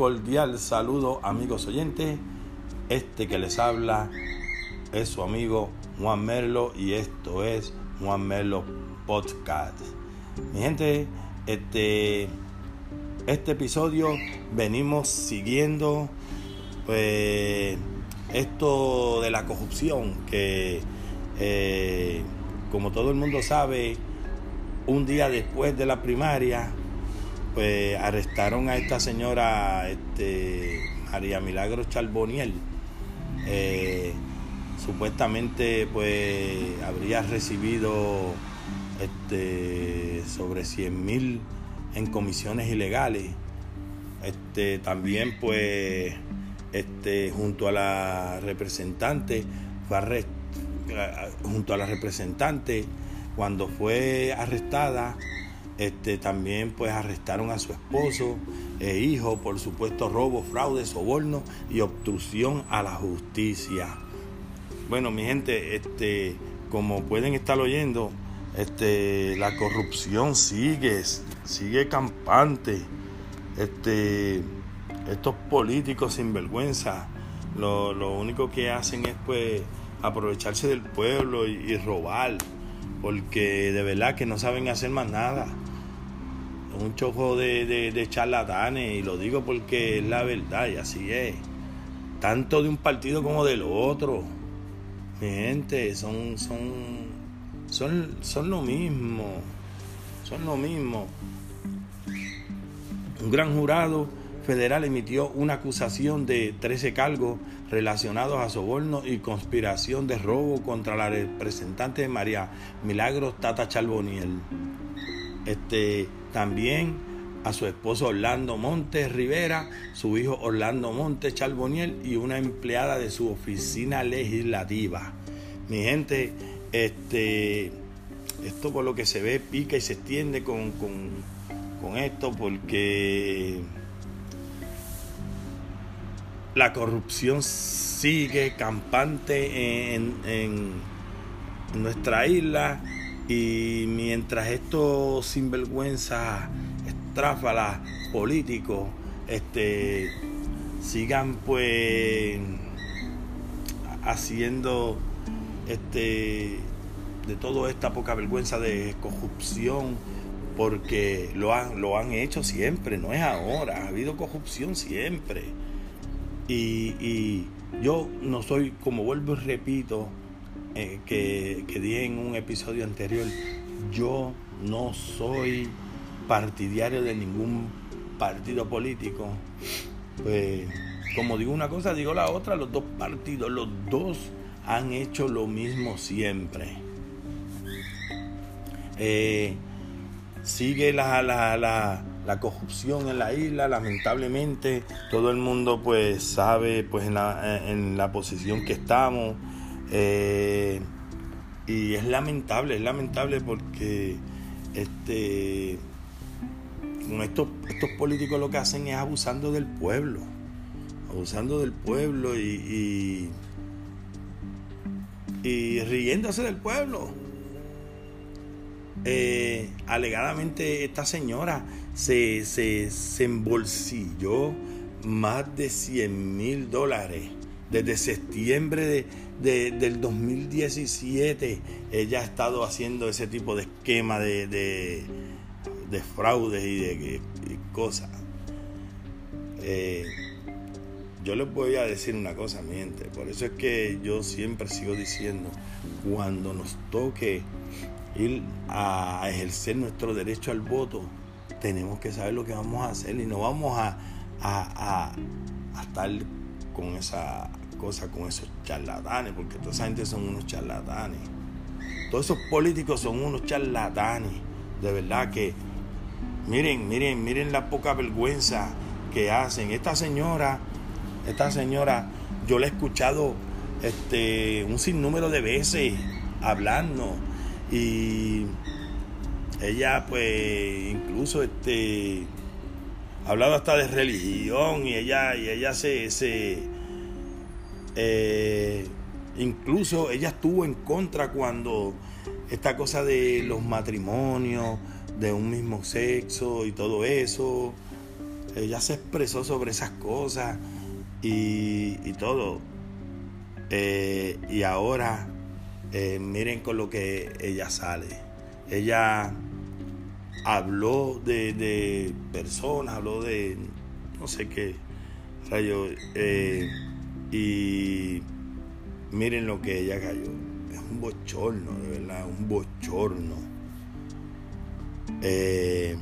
cordial saludo amigos oyentes. Este que les habla es su amigo Juan Merlo y esto es Juan Merlo Podcast. Mi gente, este, este episodio venimos siguiendo pues, esto de la corrupción que eh, como todo el mundo sabe, un día después de la primaria, pues arrestaron a esta señora este, María Milagro Charboniel. Eh, supuestamente pues habría recibido este, sobre 100 mil en comisiones ilegales. Este, también pues este, junto a la representante fue junto a la representante cuando fue arrestada este, también pues arrestaron a su esposo e hijo por supuesto robo, fraude, soborno y obstrucción a la justicia. Bueno, mi gente, este, como pueden estar oyendo, este, la corrupción sigue, sigue campante. Este, estos políticos sin vergüenza, lo, único que hacen es pues aprovecharse del pueblo y robar, porque de verdad que no saben hacer más nada un chojo de, charlatanes y lo digo porque es la verdad y así es. Tanto de un partido como del otro. Mi gente, son, son, son, son lo mismo. Son lo mismo. Un gran jurado federal emitió una acusación de 13 cargos relacionados a soborno y conspiración de robo contra la representante de María Milagros Tata Charboniel. Este, también a su esposo Orlando Montes Rivera, su hijo Orlando Montes Charboniel y una empleada de su oficina legislativa. Mi gente, este, esto por lo que se ve pica y se extiende con, con, esto porque la corrupción sigue campante en, en nuestra isla y mientras estos sinvergüenza, estráfalas políticos, este, sigan pues haciendo este de toda esta poca vergüenza de corrupción porque lo han, lo han hecho siempre, no es ahora, ha habido corrupción siempre. Y yo no soy, como vuelvo y repito, eh, que, que dije en un episodio anterior, yo no soy partidario de ningún partido político. Pues, como digo una cosa, digo la otra, los dos partidos, los dos han hecho lo mismo siempre. Eh, sigue la, la, la, la, corrupción en la isla, lamentablemente todo el mundo pues sabe pues en la, en la posición que estamos. Eh, y es lamentable, es lamentable porque este, estos, estos políticos lo que hacen es abusando del pueblo, abusando del pueblo y, y, riéndose del pueblo. Eh, alegadamente esta señora se, se, se embolsilló más de 100 mil dólares desde septiembre de, del 2017 ella ha estado haciendo ese tipo de esquema de, de, fraudes y de, cosas. Eh, yo les voy a decir una cosa, mi gente. Por eso es que yo siempre sigo diciendo, cuando nos toque ir a ejercer nuestro derecho al voto, tenemos que saber lo que vamos a hacer y no vamos a, a, a estar con esa cosa con esos charlatanes, porque toda esa gente son unos charlatanes. Todos esos políticos son unos charlatanes. De verdad que, miren, miren, miren la poca vergüenza que hacen. Esta señora, esta señora, yo la he escuchado este, un sinnúmero de veces hablando. Y ella, pues, incluso este ha hablado hasta de religión y ella y ella se, se eh, incluso ella estuvo en contra cuando esta cosa de los matrimonios de un mismo sexo y todo eso. ella se expresó sobre esas cosas y, todo. Eh, y ahora, eh, miren con lo que ella sale. Ella habló de, personas, habló de no sé qué y miren lo que ella cayó. Es un bochorno, de verdad, un bochorno. Eh,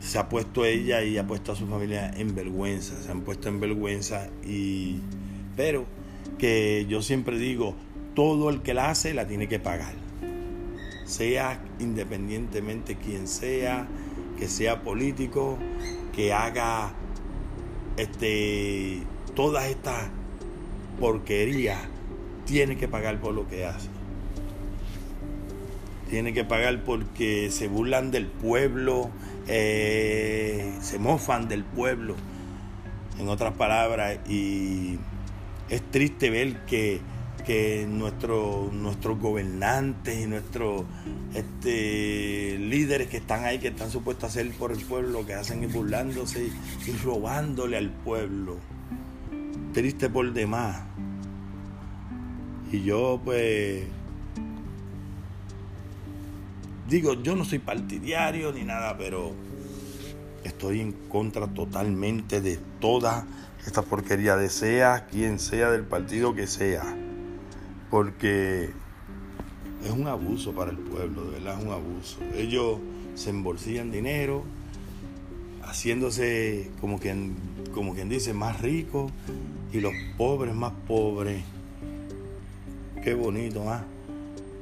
se ha puesto ella y ha puesto a su familia en vergüenza, se han puesto en vergüenza y pero que yo siempre digo, todo el que la hace la tiene que pagar. Sea independientemente quien sea, que sea político, que haga este todas estas porquerías, tiene que pagar por lo que hace tiene que pagar porque se burlan del pueblo, eh, se mofan del pueblo, en otras palabras, y es triste ver que, que nuestro, nuestros gobernantes y nuestros este, líderes que están ahí, que están supuestos a hacer por el pueblo, lo que hacen es burlándose y robándole al pueblo. Triste por demás. Y yo pues Digo, yo no soy partidario ni nada, pero estoy en contra totalmente de toda esta porquería, de sea quien sea del partido que sea, porque es un abuso para el pueblo, de verdad es un abuso. Ellos se embolsillan dinero, haciéndose como quien, como quien dice, más ricos y los pobres más pobres. Qué bonito, ¿ah?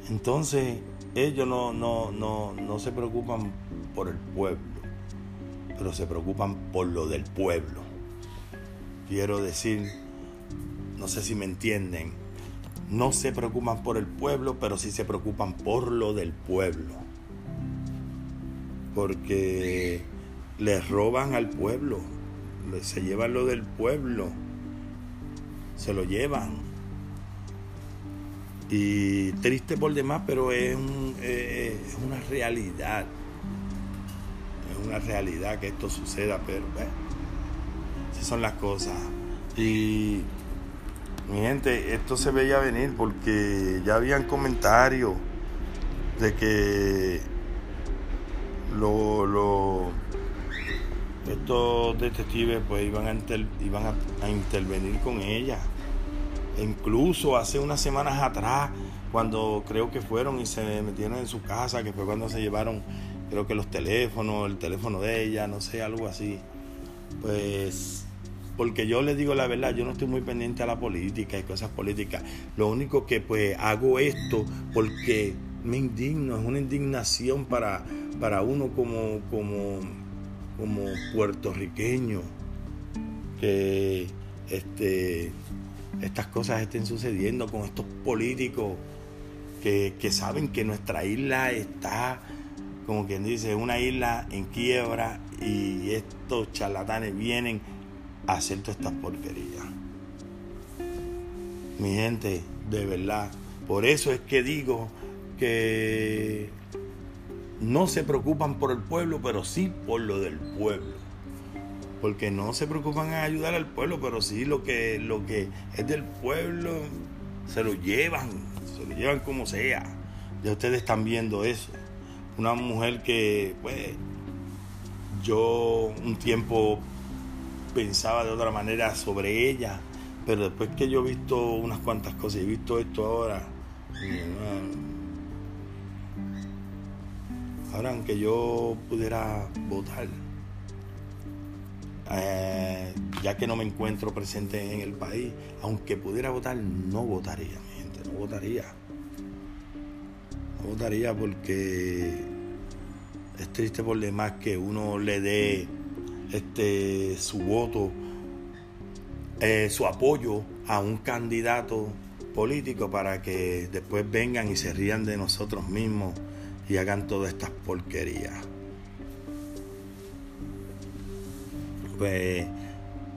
Entonces, ellos no, no, no, no se preocupan por el pueblo, pero se preocupan por lo del pueblo. Quiero decir, no sé si me entienden, no se preocupan por el pueblo, pero sí se preocupan por lo del pueblo. Porque les roban al pueblo, se llevan lo del pueblo, se lo llevan. Y triste por demás, pero es, una realidad. Es una realidad que esto suceda, pero esas son las cosas. Y mi gente, esto se veía venir porque ya habían comentarios de que lo, estos detectives pues iban a, iban a intervenir con ella incluso hace unas semanas atrás, cuando creo que fueron y se metieron en su casa, que fue cuando se llevaron, creo que los teléfonos, el teléfono de ella, no sé, algo así. Pues, porque yo les digo la verdad, yo no estoy muy pendiente a la política y cosas políticas. Lo único que pues hago esto porque me indigno, es una indignación para, para uno como, como, como puertorriqueño que este estas cosas estén sucediendo con estos políticos que, saben que nuestra isla está, como quien dice, una isla en quiebra y estos charlatanes vienen a hacer todas estas porquerías. Mi gente, de verdad, por eso es que digo que no se preocupan por el pueblo, pero sí por lo del pueblo porque no se preocupan en ayudar al pueblo, pero sí lo que, lo que es del pueblo se lo llevan, se lo llevan como sea. Ya ustedes están viendo eso. Una mujer que, pues, yo un tiempo pensaba de otra manera sobre ella, pero después que yo he visto unas cuantas cosas y he visto esto ahora, ahora aunque yo pudiera votar, eh, ya que no me encuentro presente en el país, aunque pudiera votar, no votaría, mi gente, no votaría. No votaría porque es triste por demás que uno le dé este su voto, eh, su apoyo a un candidato político para que después vengan y se rían de nosotros mismos y hagan todas estas porquerías. Pues,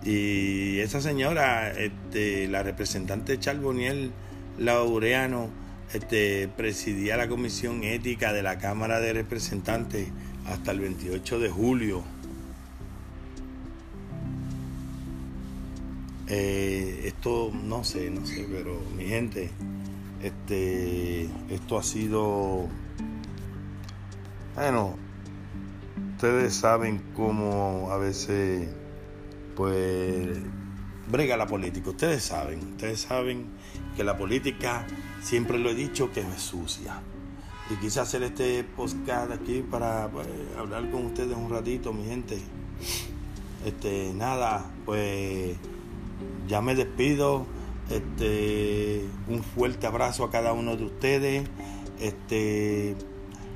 y esa señora, este, la representante Charboniel Laureano, este, presidía la comisión ética de la Cámara de Representantes hasta el 28 de julio. Eh, esto no sé, no sé, pero mi gente, este, esto ha sido, bueno, ustedes saben cómo a veces, pues, brega la política. Ustedes saben, ustedes saben que la política, siempre lo he dicho, que es sucia. Y quise hacer este podcast aquí para pues, hablar con ustedes un ratito, mi gente. Este, nada, pues ya me despido. Este, un fuerte abrazo a cada uno de ustedes. Este,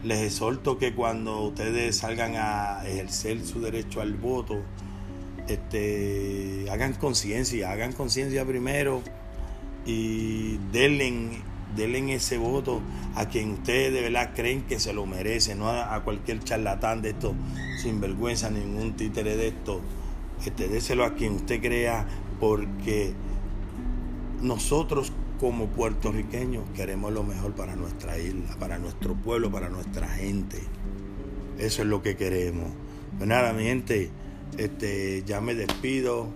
les exhorto que cuando ustedes salgan a ejercer su derecho al voto, este, hagan conciencia, hagan conciencia primero y denle, denle ese voto a quien ustedes de verdad creen que se lo merece, no a, cualquier charlatán de esto, sin vergüenza, ningún títere de esto. Este, déselo a quien usted crea, porque nosotros como puertorriqueños queremos lo mejor para nuestra isla, para nuestro pueblo, para nuestra gente. Eso es lo que queremos. Pues nada, mi gente, este, ya me despido.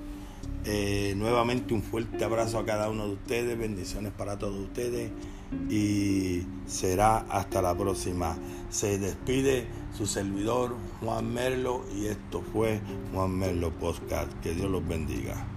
Eh, nuevamente un fuerte abrazo a cada uno de ustedes, bendiciones para todos ustedes y será hasta la próxima. Se despide su servidor Juan Merlo y esto fue Juan Merlo Podcast. Que Dios los bendiga.